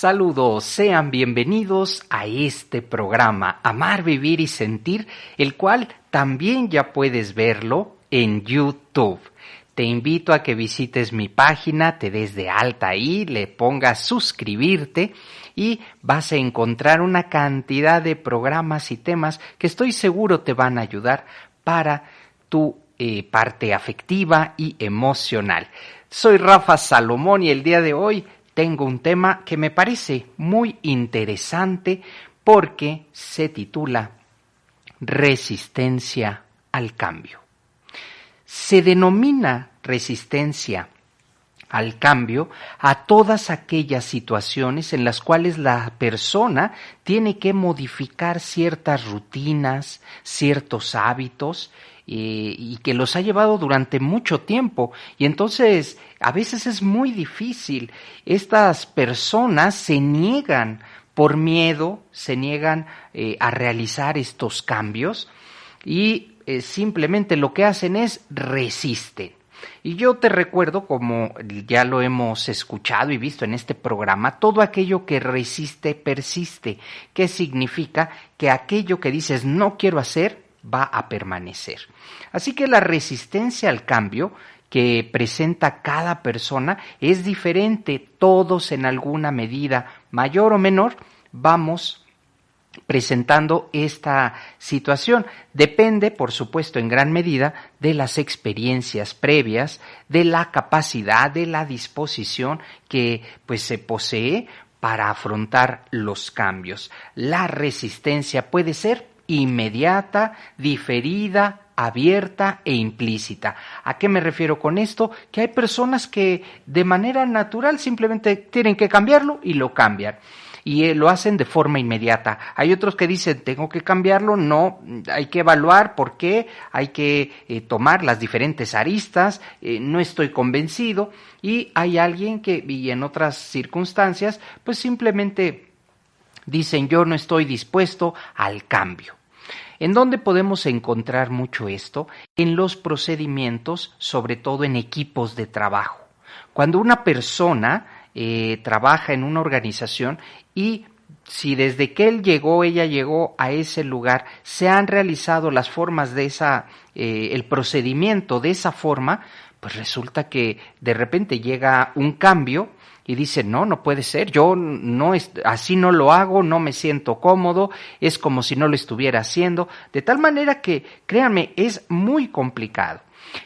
Saludos, sean bienvenidos a este programa Amar, Vivir y Sentir, el cual también ya puedes verlo en YouTube. Te invito a que visites mi página, te des de alta ahí, le pongas suscribirte y vas a encontrar una cantidad de programas y temas que estoy seguro te van a ayudar para tu eh, parte afectiva y emocional. Soy Rafa Salomón y el día de hoy tengo un tema que me parece muy interesante porque se titula Resistencia al cambio. Se denomina resistencia al cambio a todas aquellas situaciones en las cuales la persona tiene que modificar ciertas rutinas, ciertos hábitos eh, y que los ha llevado durante mucho tiempo. Y entonces a veces es muy difícil. Estas personas se niegan por miedo, se niegan eh, a realizar estos cambios y eh, simplemente lo que hacen es resisten. Y yo te recuerdo, como ya lo hemos escuchado y visto en este programa, todo aquello que resiste persiste, que significa que aquello que dices no quiero hacer, va a permanecer. Así que la resistencia al cambio que presenta cada persona es diferente. Todos en alguna medida, mayor o menor, vamos presentando esta situación. Depende, por supuesto, en gran medida de las experiencias previas, de la capacidad, de la disposición que pues se posee para afrontar los cambios. La resistencia puede ser inmediata, diferida, abierta e implícita. ¿A qué me refiero con esto? Que hay personas que de manera natural simplemente tienen que cambiarlo y lo cambian. Y eh, lo hacen de forma inmediata. Hay otros que dicen, tengo que cambiarlo, no, hay que evaluar por qué, hay que eh, tomar las diferentes aristas, eh, no estoy convencido. Y hay alguien que, y en otras circunstancias, pues simplemente dicen, yo no estoy dispuesto al cambio. ¿En dónde podemos encontrar mucho esto? En los procedimientos, sobre todo en equipos de trabajo. Cuando una persona eh, trabaja en una organización y si desde que él llegó, ella llegó a ese lugar, se han realizado las formas de esa, eh, el procedimiento de esa forma, pues resulta que de repente llega un cambio y dice, no, no puede ser, yo no, así no lo hago, no me siento cómodo, es como si no lo estuviera haciendo, de tal manera que, créanme, es muy complicado.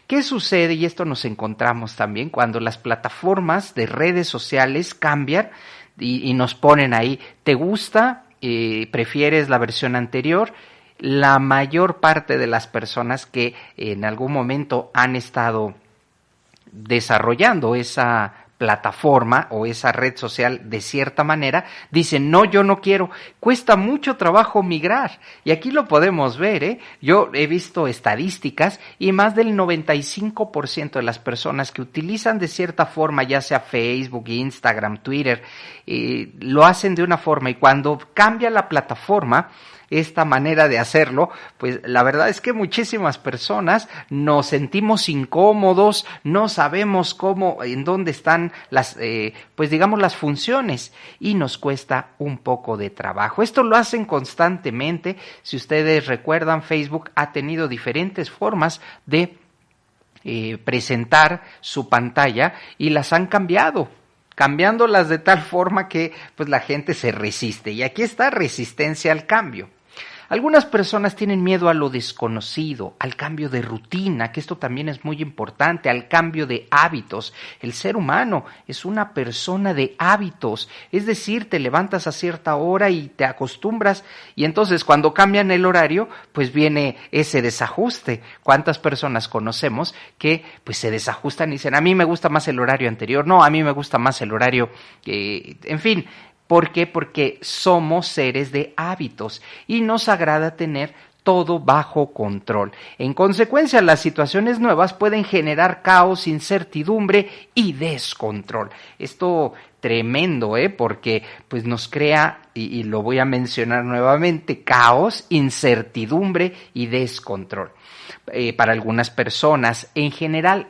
¿Qué sucede? Y esto nos encontramos también cuando las plataformas de redes sociales cambian y, nos ponen ahí, ¿te gusta? Eh, ¿Prefieres la versión anterior? La mayor parte de las personas que en algún momento han estado desarrollando esa plataforma o esa red social de cierta manera, dicen, no, yo no quiero, cuesta mucho trabajo migrar. Y aquí lo podemos ver, ¿eh? Yo he visto estadísticas y más del 95% de las personas que utilizan de cierta forma, ya sea Facebook, Instagram, Twitter, eh, lo hacen de una forma y cuando cambia la plataforma, esta manera de hacerlo, pues la verdad es que muchísimas personas nos sentimos incómodos, no sabemos cómo, en dónde están las, eh, pues digamos las funciones y nos cuesta un poco de trabajo. Esto lo hacen constantemente. Si ustedes recuerdan, Facebook ha tenido diferentes formas de eh, presentar su pantalla y las han cambiado cambiándolas de tal forma que pues la gente se resiste. Y aquí está resistencia al cambio. Algunas personas tienen miedo a lo desconocido, al cambio de rutina, que esto también es muy importante, al cambio de hábitos. El ser humano es una persona de hábitos, es decir, te levantas a cierta hora y te acostumbras y entonces cuando cambian el horario, pues viene ese desajuste. ¿Cuántas personas conocemos que pues se desajustan y dicen, a mí me gusta más el horario anterior, no, a mí me gusta más el horario, eh, en fin, ¿Por qué? Porque somos seres de hábitos y nos agrada tener todo bajo control. En consecuencia, las situaciones nuevas pueden generar caos, incertidumbre y descontrol. Esto tremendo, ¿eh? Porque pues nos crea, y, lo voy a mencionar nuevamente, caos, incertidumbre y descontrol. Eh, para algunas personas, en general,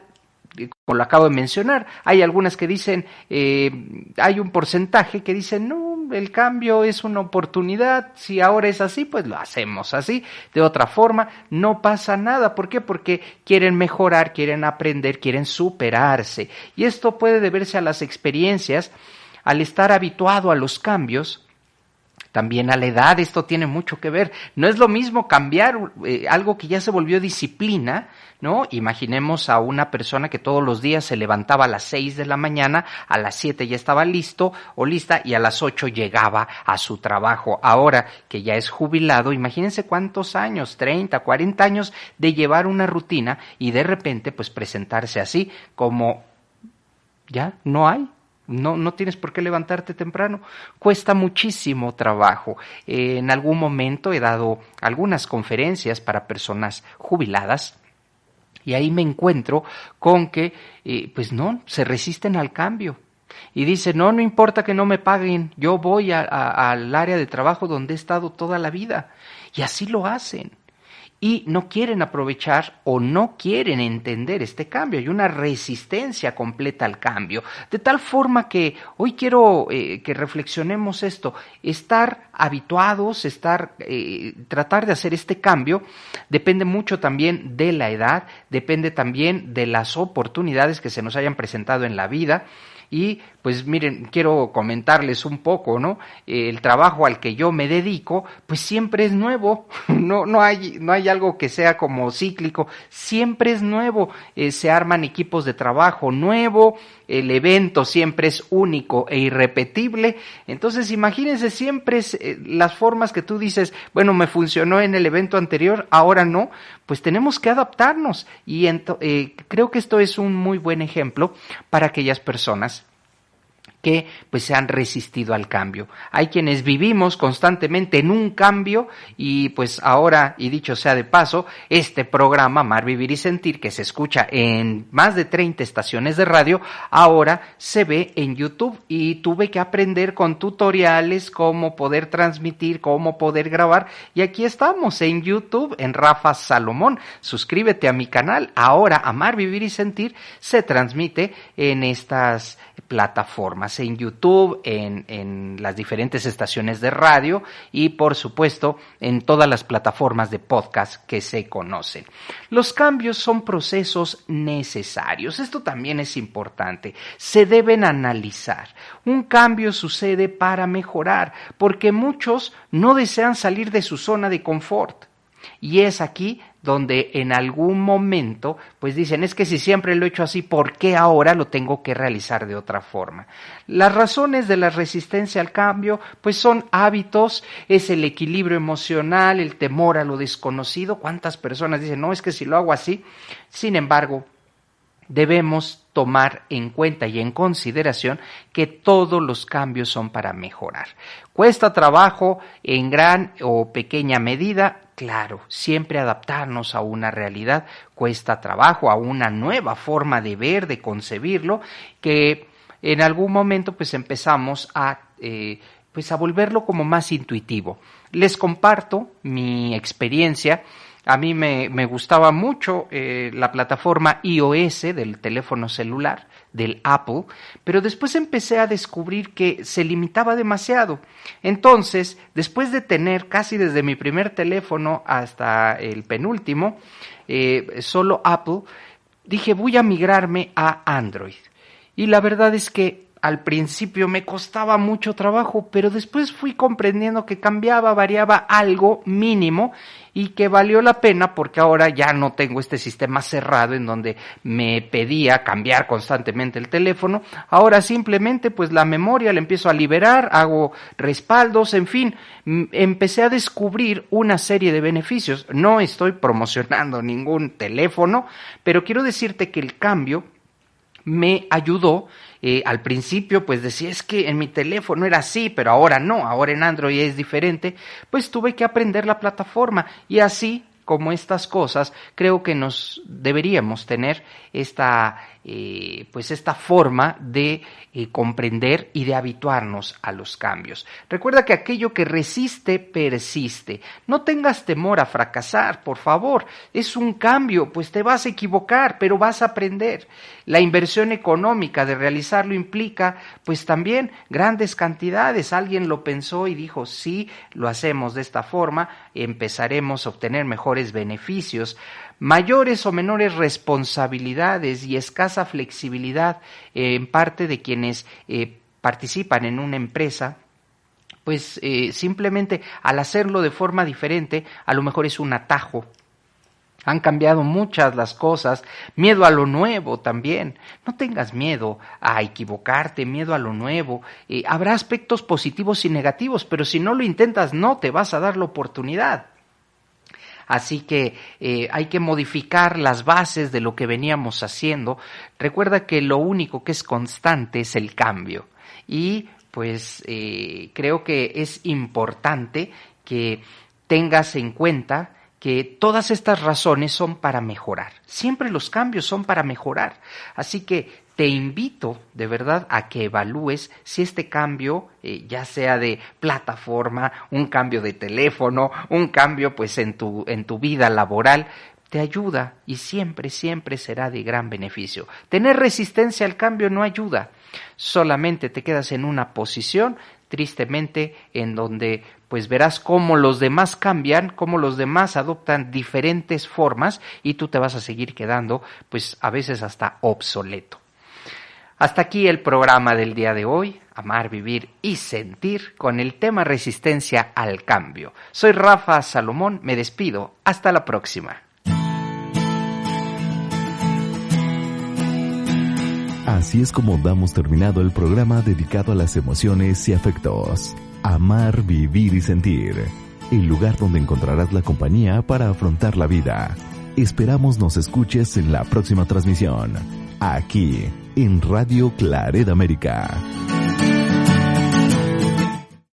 como lo acabo de mencionar, hay algunas que dicen, eh, hay un porcentaje que dicen, no, el cambio es una oportunidad, si ahora es así, pues lo hacemos así, de otra forma, no pasa nada. ¿Por qué? Porque quieren mejorar, quieren aprender, quieren superarse. Y esto puede deberse a las experiencias, al estar habituado a los cambios, también a la edad, esto tiene mucho que ver. No es lo mismo cambiar eh, algo que ya se volvió disciplina, ¿no? Imaginemos a una persona que todos los días se levantaba a las seis de la mañana, a las siete ya estaba listo o lista y a las ocho llegaba a su trabajo. Ahora que ya es jubilado, imagínense cuántos años, 30, 40 años de llevar una rutina y de repente pues presentarse así como ya no hay, no, no tienes por qué levantarte temprano. Cuesta muchísimo trabajo. en algún momento he dado algunas conferencias para personas jubiladas y ahí me encuentro con que, eh, pues no, se resisten al cambio. Y dice, no, no importa que no me paguen, yo voy al área de trabajo donde he estado toda la vida. Y así lo hacen y no quieren aprovechar o no quieren entender este cambio. Hay una resistencia completa al cambio. De tal forma que hoy quiero eh, que reflexionemos esto. Estar habituados, estar, eh, tratar de hacer este cambio depende mucho también de la edad, depende también de las oportunidades que se nos hayan presentado en la vida y pues miren, quiero comentarles un poco, ¿no? El trabajo al que yo me dedico, pues siempre es nuevo, no, no, hay, no hay algo que sea como cíclico, siempre es nuevo, eh, se arman equipos de trabajo nuevo, el evento siempre es único e irrepetible, entonces imagínense siempre eh, las formas que tú dices, bueno, me funcionó en el evento anterior, ahora no, pues tenemos que adaptarnos. Y eh, creo que esto es un muy buen ejemplo para aquellas personas que pues se han resistido al cambio. Hay quienes vivimos constantemente en un cambio y pues ahora, y dicho sea de paso, este programa Mar, Vivir y Sentir, que se escucha en más de 30 estaciones de radio, ahora se ve en YouTube y tuve que aprender con tutoriales cómo poder transmitir, cómo poder grabar y aquí estamos en YouTube, en Rafa Salomón. Suscríbete a mi canal. Ahora Amar, Vivir y Sentir se transmite en estas plataformas, en YouTube, en, en, las diferentes estaciones de radio y por supuesto en todas las plataformas de podcast que se conocen. Los cambios son procesos necesarios, esto también es importante, se deben analizar. Un cambio sucede para mejorar, porque muchos no desean salir de su zona de confort. Y es aquí donde en algún momento pues dicen es que si siempre lo he hecho así, ¿por qué ahora lo tengo que realizar de otra forma? Las razones de la resistencia al cambio pues son hábitos, es el equilibrio emocional, el temor a lo desconocido. ¿Cuántas personas dicen no es que si lo hago así? Sin embargo, debemos tomar en cuenta y en consideración que todos los cambios son para mejorar. Cuesta trabajo en gran o pequeña medida, claro, siempre adaptarnos a una realidad cuesta trabajo, a una nueva forma de ver, de concebirlo, que en algún momento pues empezamos a eh, pues a volverlo como más intuitivo. Les comparto mi experiencia a mí me, me gustaba mucho eh, la plataforma iOS del teléfono celular, del Apple, pero después empecé a descubrir que se limitaba demasiado. Entonces, después de tener casi desde mi primer teléfono hasta el penúltimo, eh, solo Apple, dije voy a migrarme a Android. Y la verdad es que al principio me costaba mucho trabajo, pero después fui comprendiendo que cambiaba, variaba algo mínimo y que valió la pena porque ahora ya no tengo este sistema cerrado en donde me pedía cambiar constantemente el teléfono. Ahora simplemente pues la memoria la empiezo a liberar, hago respaldos, en fin, empecé a descubrir una serie de beneficios. No estoy promocionando ningún teléfono, pero quiero decirte que el cambio me ayudó eh, al principio pues decía es que en mi teléfono era así, pero ahora no, ahora en Android es diferente, pues tuve que aprender la plataforma. Y así como estas cosas, creo que nos deberíamos tener esta, eh, pues esta forma de eh, comprender y de habituarnos a los cambios. Recuerda que aquello que resiste, persiste. No tengas temor a fracasar, por favor. Es un cambio, pues te vas a equivocar, pero vas a aprender. La inversión económica de realizarlo implica, pues también grandes cantidades. Alguien lo pensó y dijo, sí, lo hacemos de esta forma, empezaremos a obtener mejores beneficios mayores o menores responsabilidades y escasa flexibilidad eh, en parte de quienes eh, participan en una empresa, pues eh, simplemente al hacerlo de forma diferente, a lo mejor es un atajo. Han cambiado muchas las cosas, miedo a lo nuevo también. No tengas miedo a equivocarte, miedo a lo nuevo. habrá aspectos positivos y negativos, pero si no lo intentas, no te vas a dar la oportunidad. Así que eh, hay que modificar las bases de lo que veníamos haciendo. Recuerda que lo único que es constante es el cambio. Y pues eh, creo que es importante que tengas en cuenta que todas estas razones son para mejorar. Siempre los cambios son para mejorar. Así que te invito de verdad a que evalúes si este cambio, eh, ya sea de plataforma, un cambio de teléfono, un cambio pues en tu, en tu vida laboral, te ayuda y siempre, siempre será de gran beneficio. Tener resistencia al cambio no ayuda, solamente te quedas en una posición tristemente en donde pues verás cómo los demás cambian, cómo los demás adoptan diferentes formas y tú te vas a seguir quedando pues a veces hasta obsoleto. Hasta aquí el programa del día de hoy, Amar, Vivir y Sentir, con el tema Resistencia al Cambio. Soy Rafa Salomón, me despido, hasta la próxima. Así es como damos terminado el programa dedicado a las emociones y afectos. Amar, Vivir y Sentir, el lugar donde encontrarás la compañía para afrontar la vida. Esperamos nos escuches en la próxima transmisión, aquí en Radio Claret América.